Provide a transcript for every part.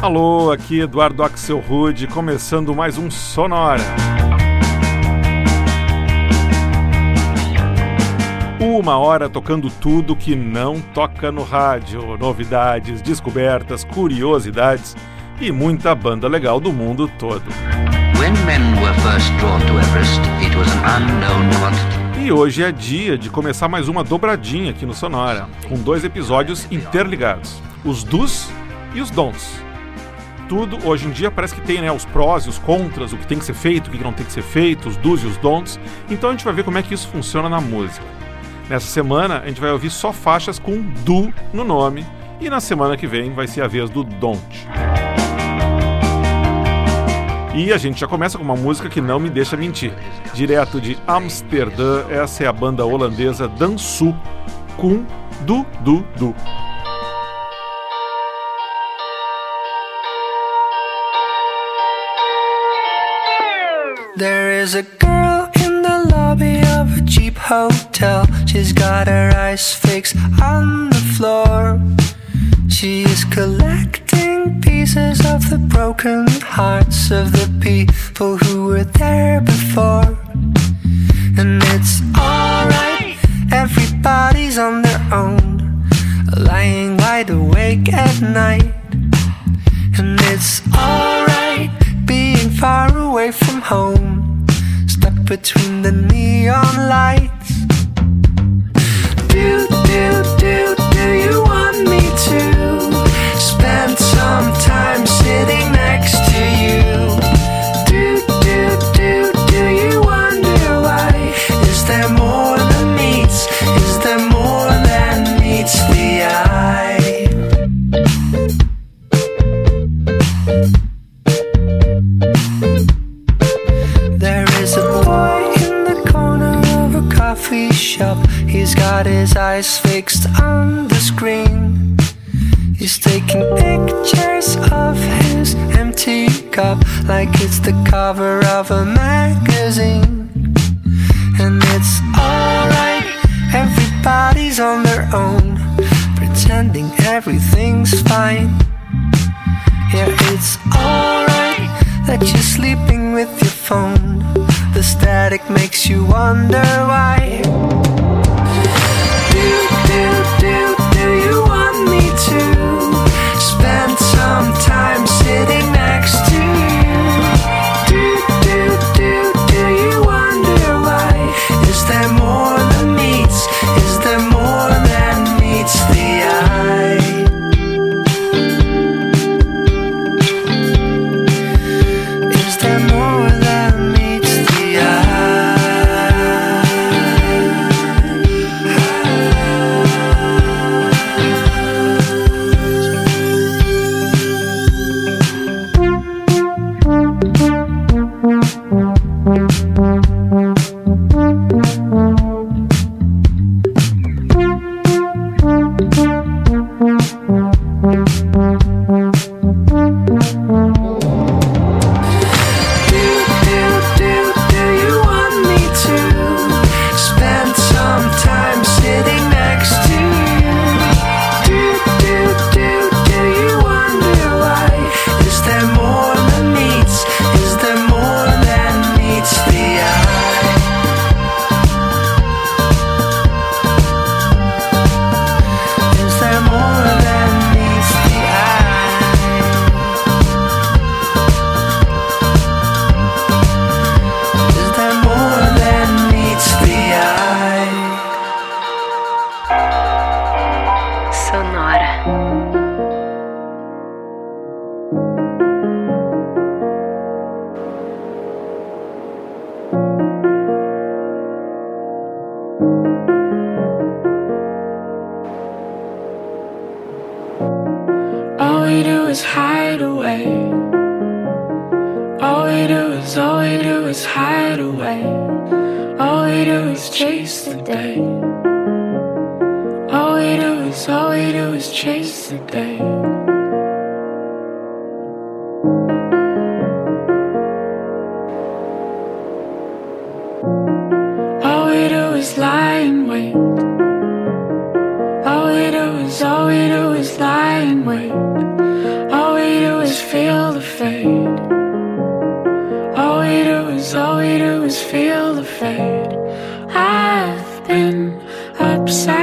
Alô, aqui Eduardo Axel Rude, começando mais um Sonora. Uma hora tocando tudo que não toca no rádio, novidades, descobertas, curiosidades e muita banda legal do mundo todo. E hoje é dia de começar mais uma dobradinha aqui no Sonora, com dois episódios interligados: os dos e os dons tudo, hoje em dia parece que tem né, os prós e os contras, o que tem que ser feito, o que não tem que ser feito, os do's e os don'ts. Então a gente vai ver como é que isso funciona na música. Nessa semana a gente vai ouvir só faixas com do no nome e na semana que vem vai ser a vez do don't. E a gente já começa com uma música que não me deixa mentir. Direto de Amsterdã, essa é a banda holandesa Dansu com Du Du Du. There is a girl in the lobby of a cheap hotel. She's got her eyes fixed on the floor. She is collecting pieces of the broken hearts of the people who were there before. And it's alright, everybody's on their own, lying wide awake at night. And it's alright being far away from home, between the neon lights. Do, do, do, do you want me to eyes fixed on the screen. He's taking pictures of his empty cup like it's the cover of a magazine. And it's alright, everybody's on their own, pretending everything's fine. Yeah, it's alright that you're sleeping with your phone. The static makes you wonder why. To fade. I've been upside.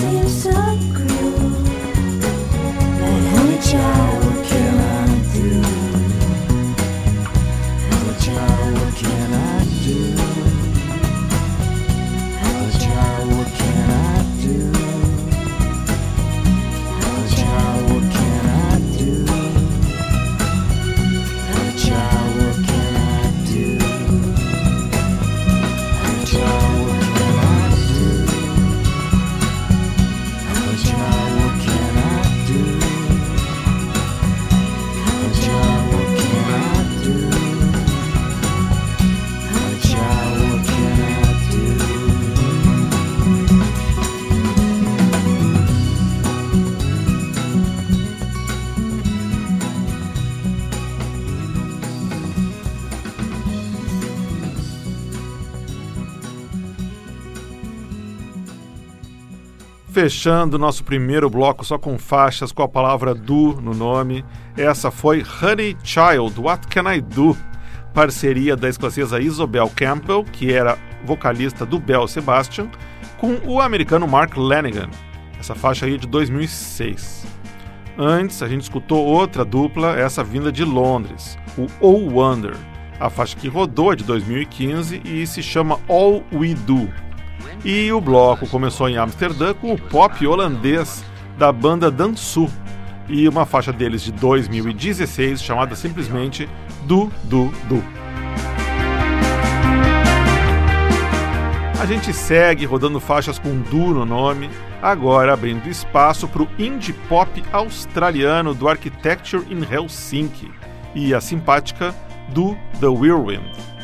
seems so Fechando nosso primeiro bloco só com faixas com a palavra do no nome, essa foi Honey Child, What Can I Do? Parceria da escocesa Isobel Campbell, que era vocalista do Bell Sebastian, com o americano Mark Lanigan. Essa faixa aí é de 2006. Antes, a gente escutou outra dupla, essa vinda de Londres, o Oh Wonder. A faixa que rodou é de 2015 e se chama All We Do. E o bloco começou em Amsterdã com o pop holandês da banda Dansu e uma faixa deles de 2016 chamada simplesmente Du Du Du. A gente segue rodando faixas com Du no nome, agora abrindo espaço para o indie pop australiano do Architecture in Helsinki e a simpática do The Whirlwind.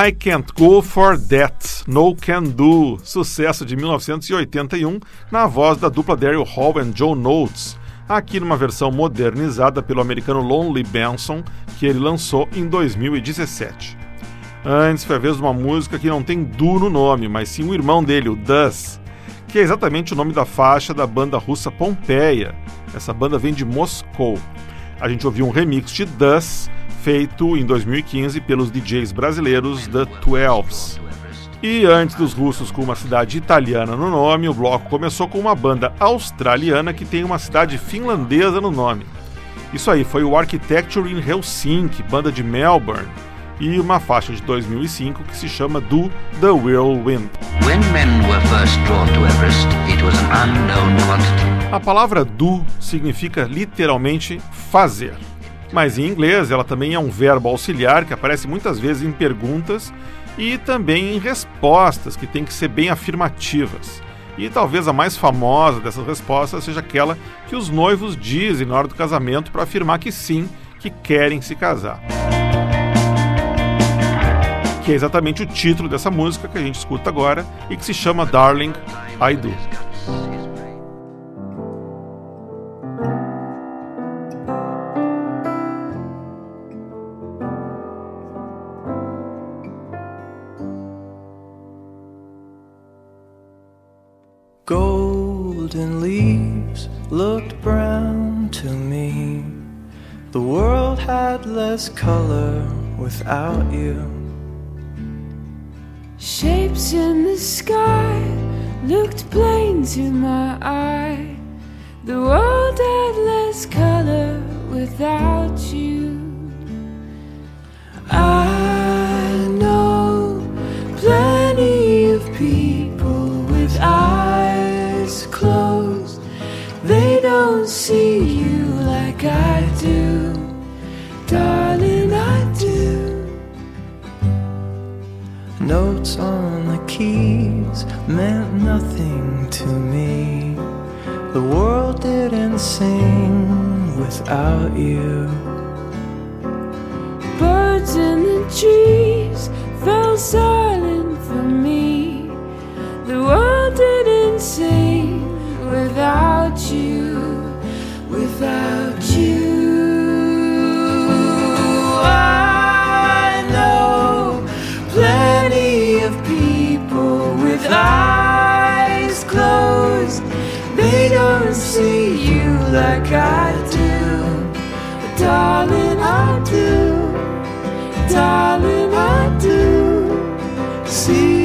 I Can't Go For That, No Can Do, sucesso de 1981, na voz da dupla Daryl Hall e Joe Notes, aqui numa versão modernizada pelo americano Lonely Benson, que ele lançou em 2017. Antes foi a vez de uma música que não tem Du no nome, mas sim o irmão dele, o Dus, que é exatamente o nome da faixa da banda russa Pompeia. Essa banda vem de Moscou. A gente ouviu um remix de Dus, feito em 2015 pelos DJs brasileiros The Twelves. E antes dos russos com uma cidade italiana no nome, o bloco começou com uma banda australiana que tem uma cidade finlandesa no nome. Isso aí foi o Architecture in Helsinki, banda de Melbourne, e uma faixa de 2005 que se chama Do The Whirlwind. Everest. A palavra do significa literalmente fazer. Mas em inglês ela também é um verbo auxiliar que aparece muitas vezes em perguntas e também em respostas que têm que ser bem afirmativas. E talvez a mais famosa dessas respostas seja aquela que os noivos dizem na hora do casamento para afirmar que sim, que querem se casar. Que é exatamente o título dessa música que a gente escuta agora e que se chama Darling I Do. You. Shapes in the sky looked plain to my eye. The see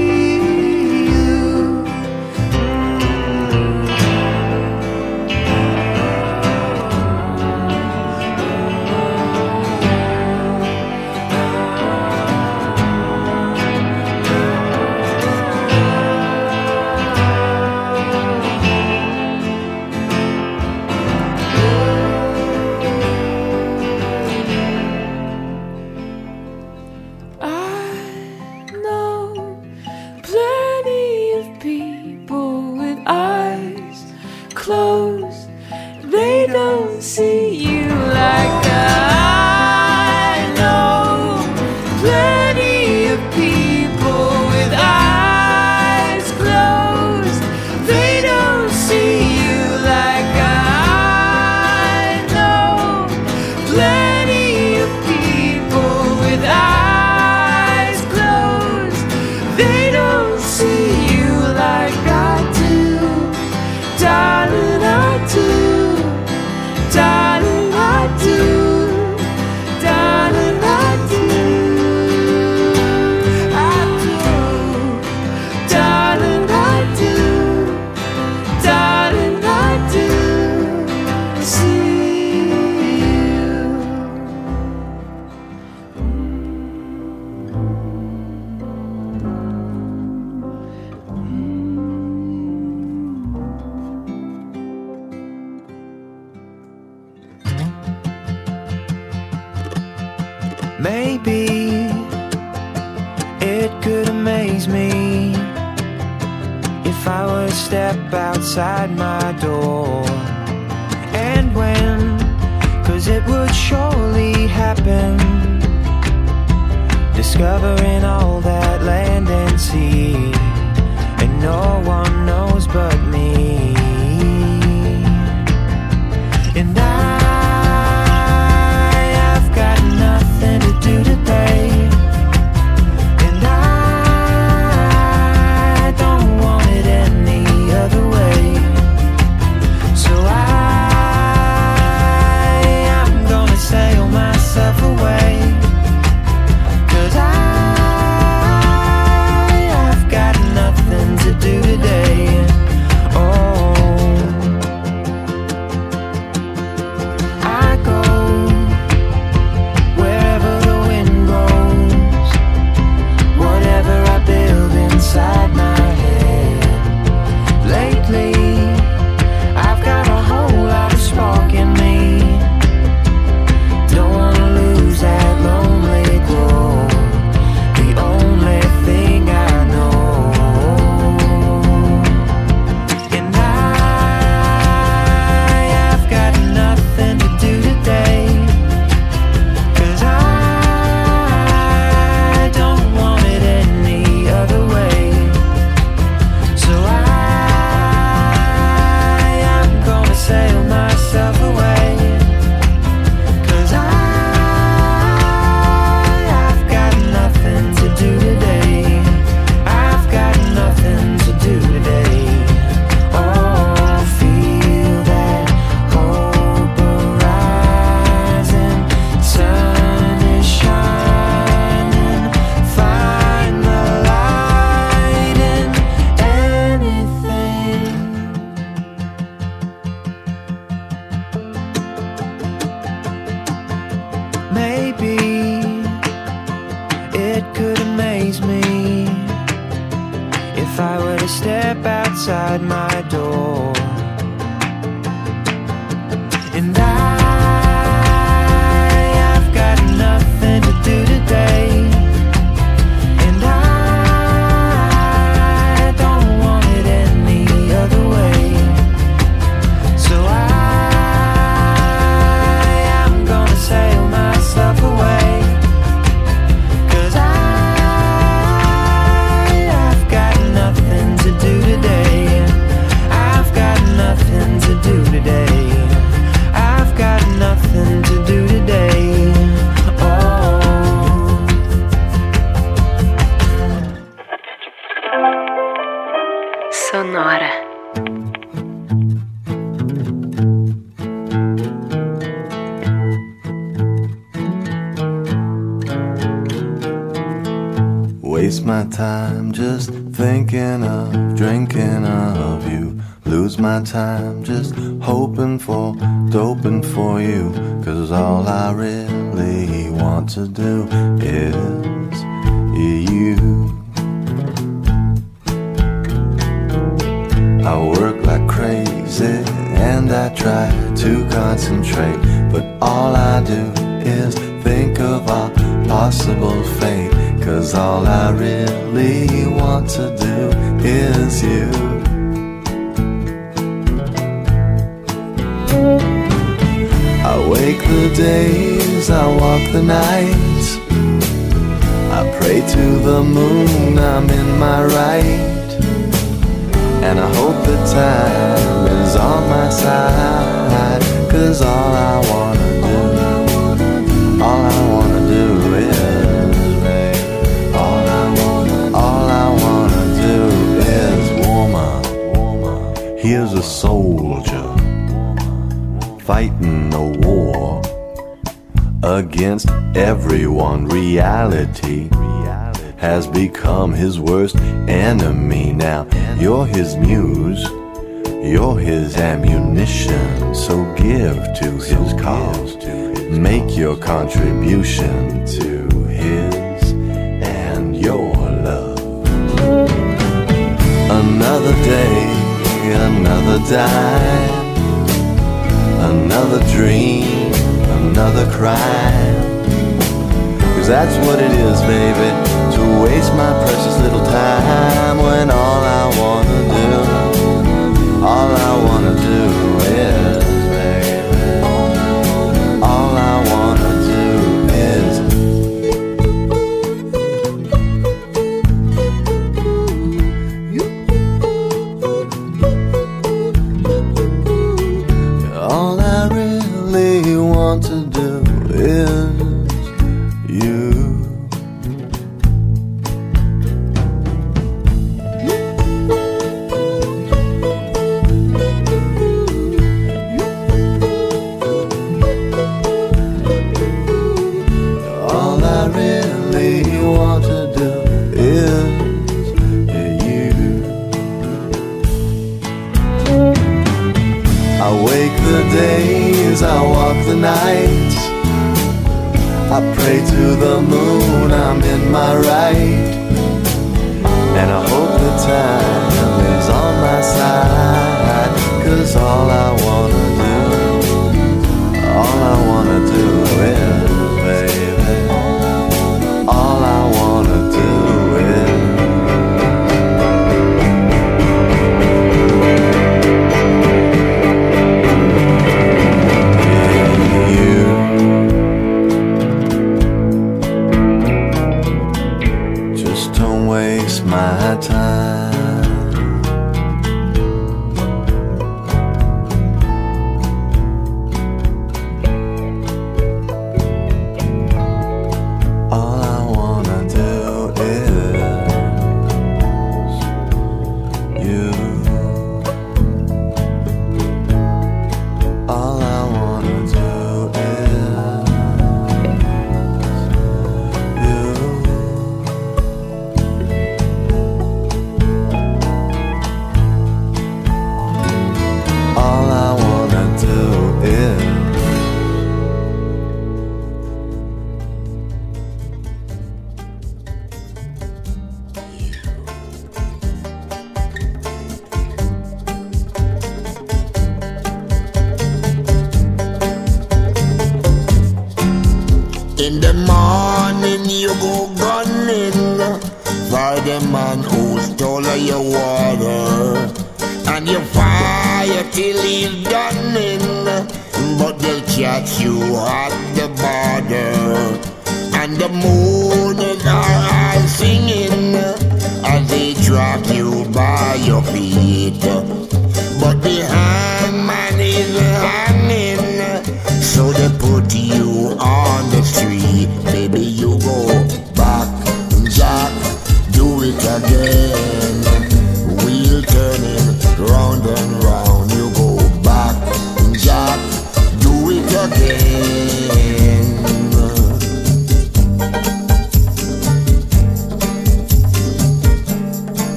outside my door. And when, cause it would surely happen, discovering all that land and sea, and no one knows but me. You. Cause all I really want to do is you. I work like crazy and I try to concentrate, but all I do is think of our possible fate. Cause all I really want to do is you. I wake the days, I walk the nights. I pray to the moon, I'm in my right. And I hope the time is on my side. Cause all I wanna do, all I wanna do is, all I wanna, all I wanna do is woman, woman. Here's a soldier fighting a war against everyone. Reality has become his worst enemy now. You're his muse, you're his ammunition. So give to his cause, make your contribution to his and your love. Another day, another dime, another dream, another crime. Cause that's what it is, baby, to waste my precious little time when all I wanna do, all I wanna do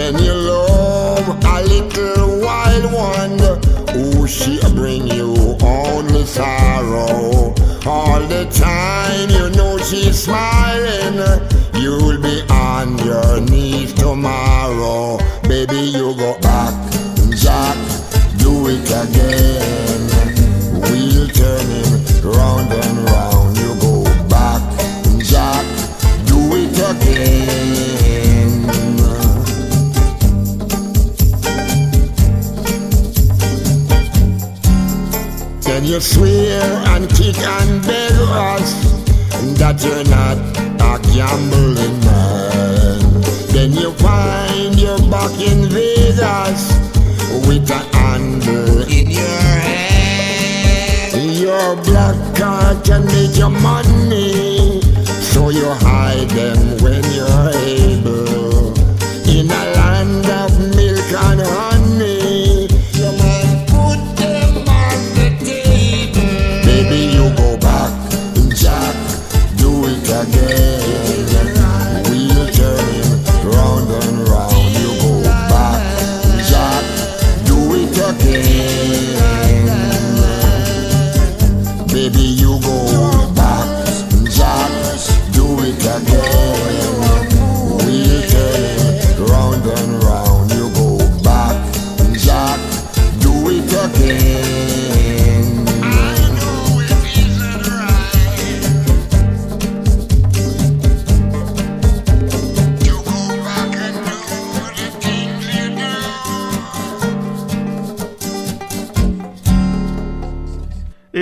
Then you love a little wild one, who she bring you only sorrow. All the time you know she's smiling, you'll be on your knees tomorrow. Baby, you go back, Jack, do it again. You swear and kick and beg us that you're not a gambling man. Then you find you're back in Vegas with a handle in your hand. Your black card can make your money, so you hide them when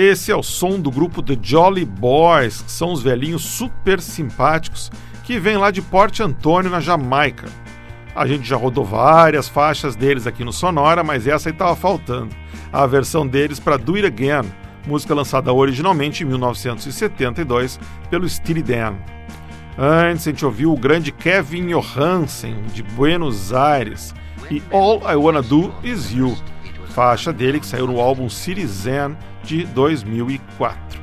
Esse é o som do grupo The Jolly Boys, que são os velhinhos super simpáticos que vêm lá de Port Antônio, na Jamaica. A gente já rodou várias faixas deles aqui no Sonora, mas essa aí tava faltando. A versão deles para Do It Again, música lançada originalmente em 1972 pelo Steely Dan. Antes a gente ouviu o grande Kevin Johansen, de Buenos Aires, e All I Wanna Do Is You, faixa dele que saiu no álbum Citizen de 2004.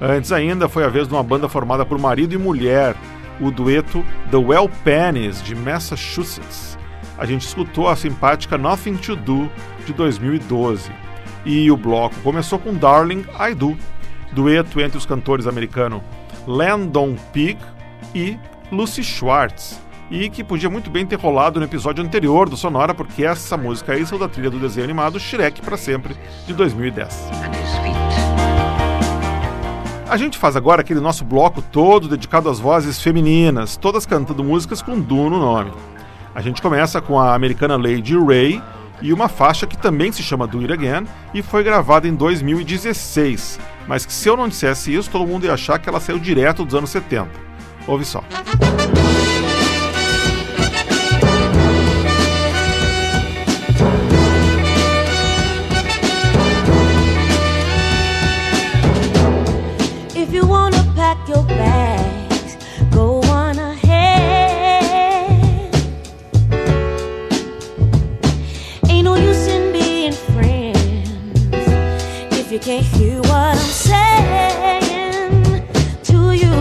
Antes ainda foi a vez de uma banda formada por marido e mulher, o dueto The Well Pennies, de Massachusetts. A gente escutou a simpática Nothing to Do, de 2012. E o bloco começou com Darling I Do, dueto entre os cantores americanos Landon Pig e Lucy Schwartz, e que podia muito bem ter rolado no episódio anterior do Sonora, porque essa música aí saiu da trilha do desenho animado Shrek para sempre, de 2010. and his feet. A gente faz agora aquele nosso bloco todo dedicado às vozes femininas, todas cantando músicas com Du no nome. A gente começa com a americana Lady Ray e uma faixa que também se chama Do It Again e foi gravada em 2016, mas que se eu não dissesse isso, todo mundo ia achar que ela saiu direto dos anos 70. Ouve só. If pack your bags, go on ahead. Ain't no use in being friends if you can't hear what I'm saying to you.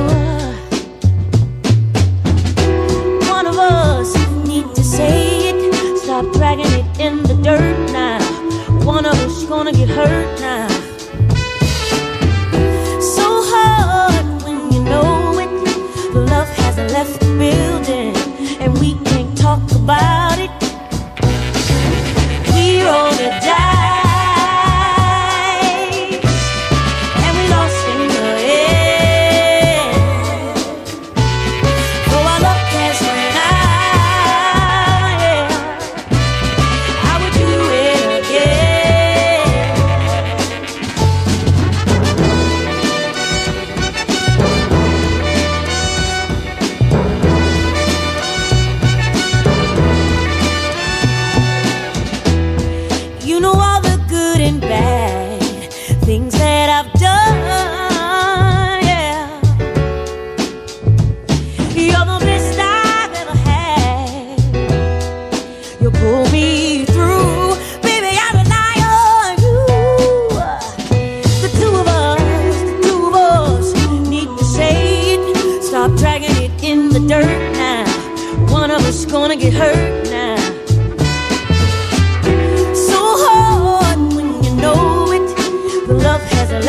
One of us to say it. Stop dragging it in the dirt now. One of us gonna get hurt now Left the building, and we can't talk about it. We the dice,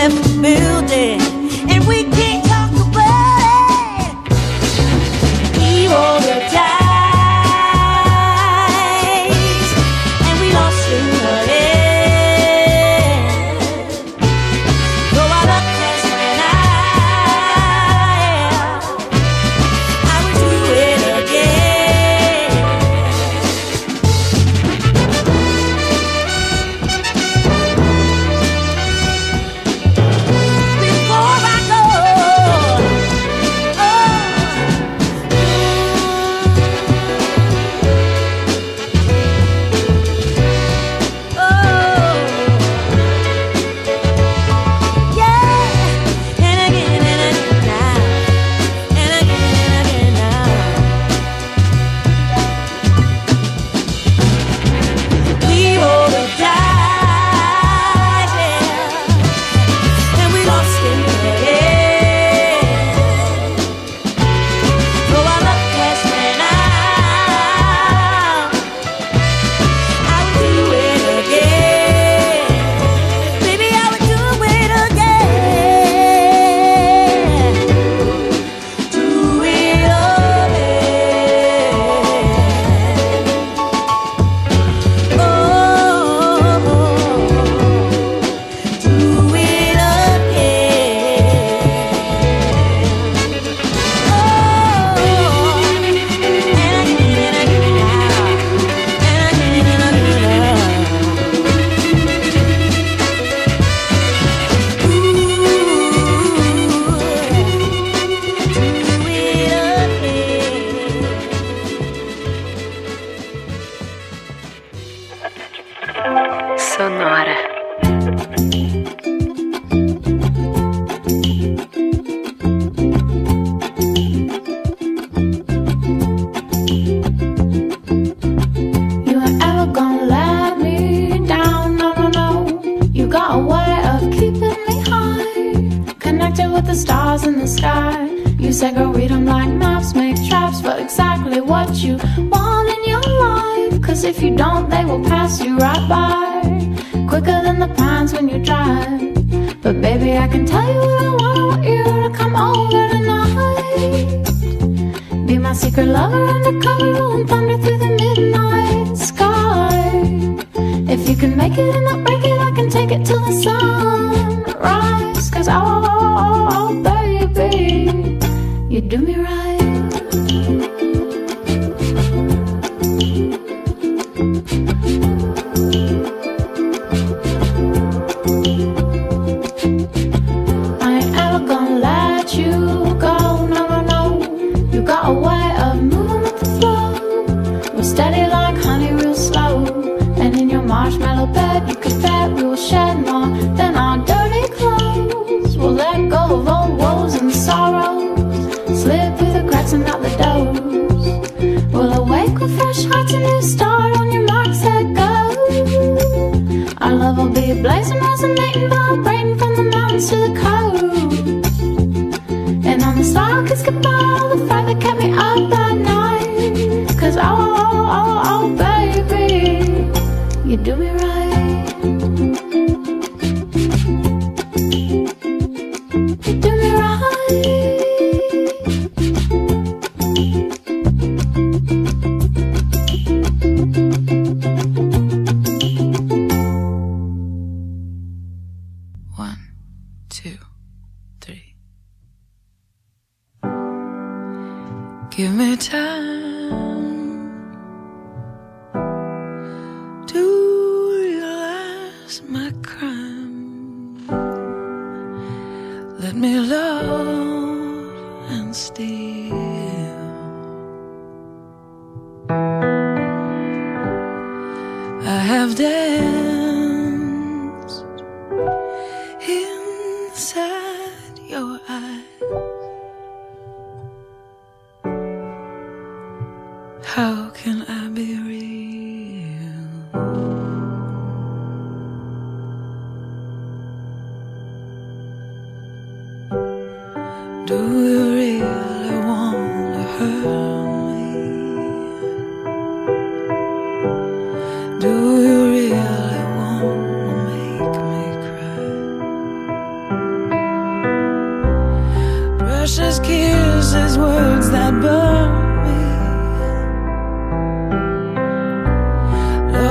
left building, rainbow brain from the mountains to the coast. And on the stalk is goodbye.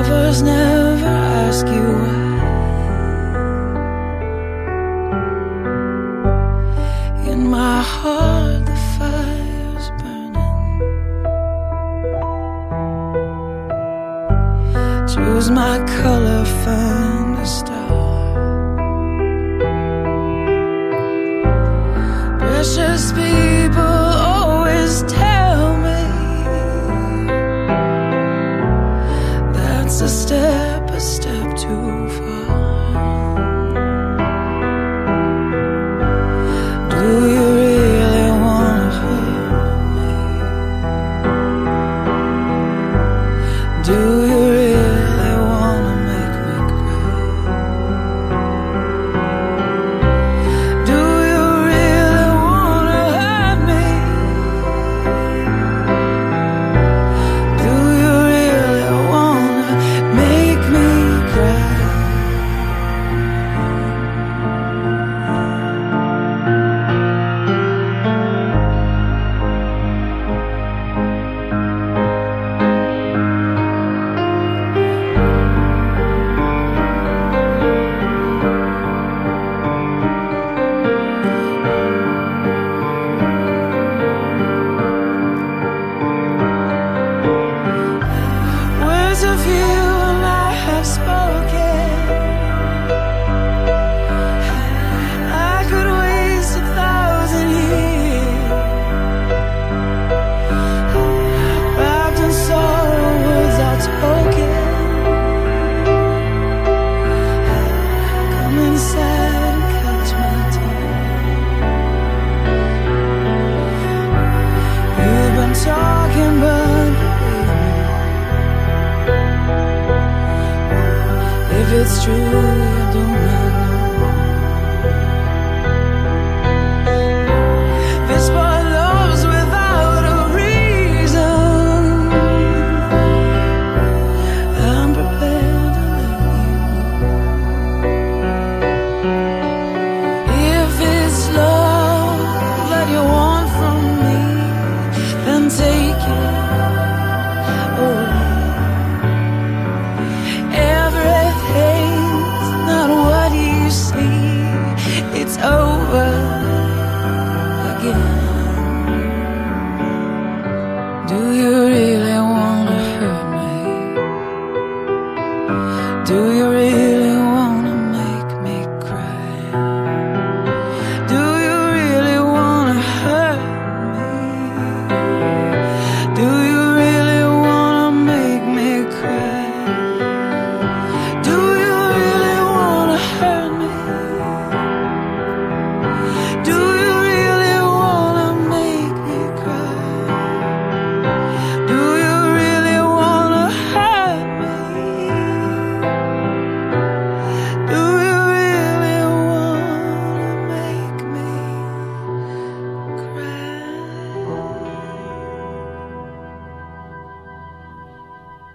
lovers never ask you why. In my heart, the fire's burning. Choose my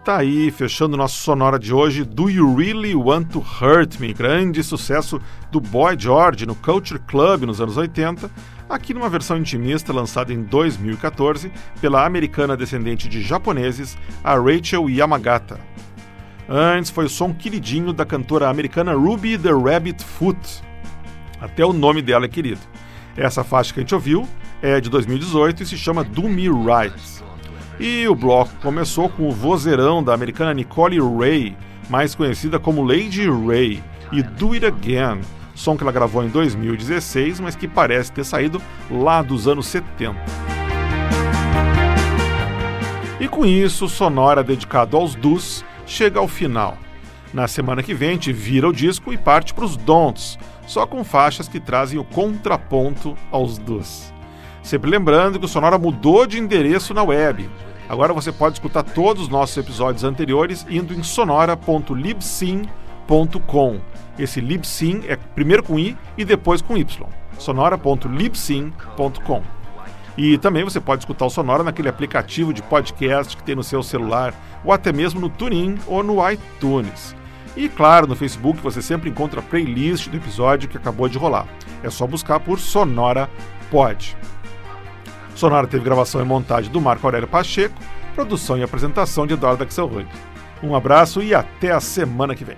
Tá aí, fechando nosso sonora de hoje, Do You Really Want to Hurt Me? Grande sucesso do Boy George no Culture Club nos anos 80, aqui numa versão intimista lançada em 2014 pela americana descendente de japoneses, a Rachel Yamagata. Antes foi o som queridinho da cantora americana Ruby the Rabbit Foot. Até o nome dela é querido. Essa faixa que a gente ouviu é de 2018 e se chama Do Me Right. E o bloco começou com o vozeirão da americana Nicole Ray, mais conhecida como Lady Ray, e Do It Again, som que ela gravou em 2016, mas que parece ter saído lá dos anos 70. E com isso, Sonora dedicado aos Dus chega ao final. Na semana que vem, vira o disco e parte para os Don'ts, só com faixas que trazem o contraponto aos Dus. Sempre lembrando que o Sonora mudou de endereço na web. Agora você pode escutar todos os nossos episódios anteriores indo em sonora.libsyn.com. Esse libsyn é primeiro com i e depois com y. sonora.libsyn.com. E também você pode escutar o Sonora naquele aplicativo de podcast que tem no seu celular, ou até mesmo no TuneIn ou no iTunes. E claro, no Facebook você sempre encontra a playlist do episódio que acabou de rolar. É só buscar por Sonora Pod. Sonora teve gravação e montagem do Marco Aurélio Pacheco, produção e apresentação de Eduardo Axelrod. Um abraço e até a semana que vem.